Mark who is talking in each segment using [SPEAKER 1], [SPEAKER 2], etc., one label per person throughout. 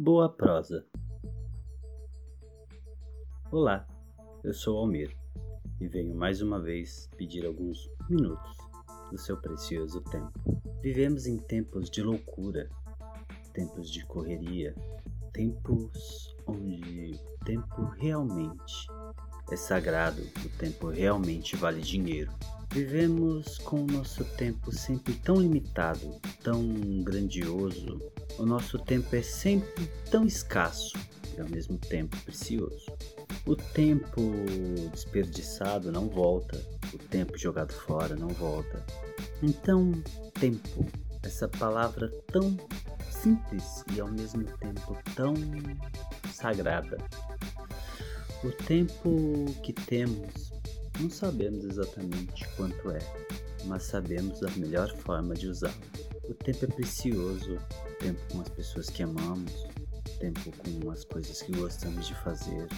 [SPEAKER 1] Boa prosa. Olá, eu sou Almir e venho mais uma vez pedir alguns minutos do seu precioso tempo. Vivemos em tempos de loucura, tempos de correria, tempos onde o tempo realmente é sagrado, o tempo realmente vale dinheiro. Vivemos com o nosso tempo sempre tão limitado, tão grandioso. O nosso tempo é sempre tão escasso e ao mesmo tempo precioso. O tempo desperdiçado não volta, o tempo jogado fora não volta. Então, tempo, essa palavra tão simples e ao mesmo tempo tão sagrada. O tempo que temos não sabemos exatamente quanto é, mas sabemos a melhor forma de usá-lo. O tempo é precioso, tempo com as pessoas que amamos, tempo com as coisas que gostamos de fazer,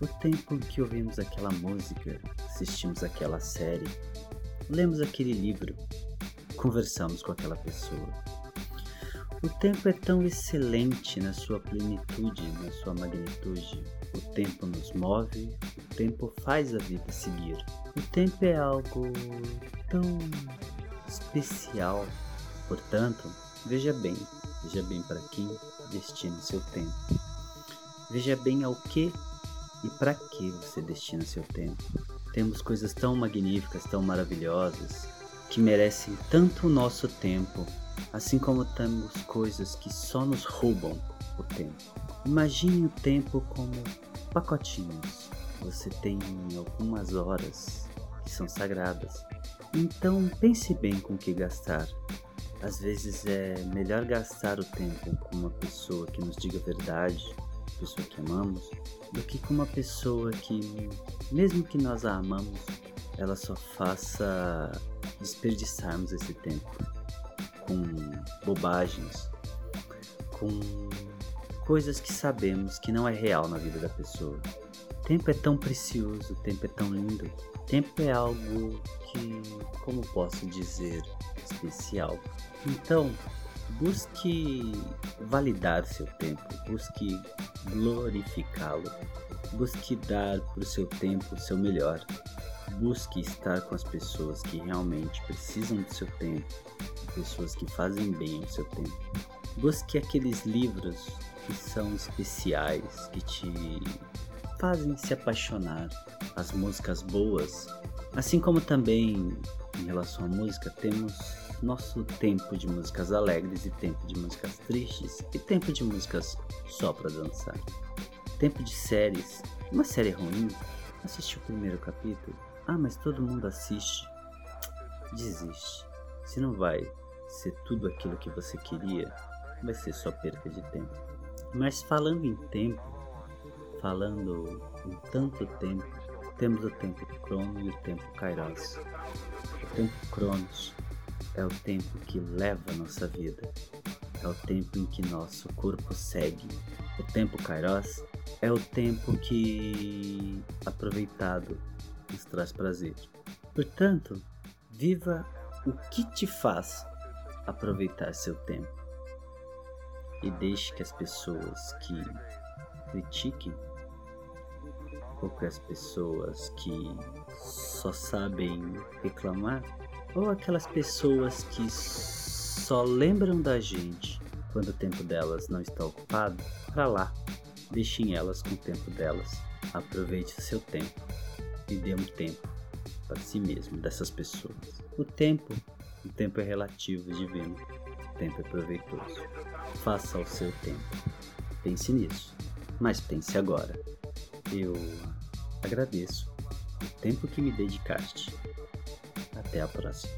[SPEAKER 1] o tempo em que ouvimos aquela música, assistimos aquela série, lemos aquele livro, conversamos com aquela pessoa. O tempo é tão excelente na sua plenitude, na sua magnitude. O tempo nos move, o tempo faz a vida seguir. O tempo é algo tão especial. Portanto, veja bem, veja bem para quem destina seu tempo. Veja bem ao que e para que você destina seu tempo. Temos coisas tão magníficas, tão maravilhosas, que merecem tanto o nosso tempo, assim como temos coisas que só nos roubam o tempo. Imagine o tempo como pacotinhos. Você tem algumas horas que são sagradas. Então pense bem com o que gastar. Às vezes é melhor gastar o tempo com uma pessoa que nos diga a verdade, pessoa que amamos, do que com uma pessoa que, mesmo que nós a amamos, ela só faça desperdiçarmos esse tempo com bobagens, com coisas que sabemos que não é real na vida da pessoa. Tempo é tão precioso, tempo é tão lindo. Tempo é algo que, como posso dizer, especial. Então, busque validar seu tempo, busque glorificá-lo, busque dar para o seu tempo o seu melhor, busque estar com as pessoas que realmente precisam do seu tempo, pessoas que fazem bem ao seu tempo. Busque aqueles livros que são especiais, que te fazem se apaixonar, as músicas boas, assim como também em relação à música temos nosso tempo de músicas alegres e tempo de músicas tristes e tempo de músicas só para dançar. Tempo de séries. Uma série ruim? Assistiu o primeiro capítulo? Ah, mas todo mundo assiste. Desiste. Se não vai ser tudo aquilo que você queria, vai ser só perda de tempo. Mas falando em tempo, falando em tanto tempo, temos o tempo crono e o tempo kairos. O tempo cronos é o tempo que leva a nossa vida, é o tempo em que nosso corpo segue. O tempo Kairos é o tempo que, aproveitado, nos traz prazer. Portanto, viva o que te faz aproveitar seu tempo. E deixe que as pessoas que critiquem ou que as pessoas que só sabem reclamar ou aquelas pessoas que só lembram da gente quando o tempo delas não está ocupado, para lá. Deixem elas com o tempo delas. Aproveite o seu tempo e dê um tempo para si mesmo dessas pessoas. O tempo, o tempo é relativo, divino. O tempo é proveitoso. Faça o seu tempo. Pense nisso, mas pense agora. Eu agradeço o tempo que me dedicaste até a próxima.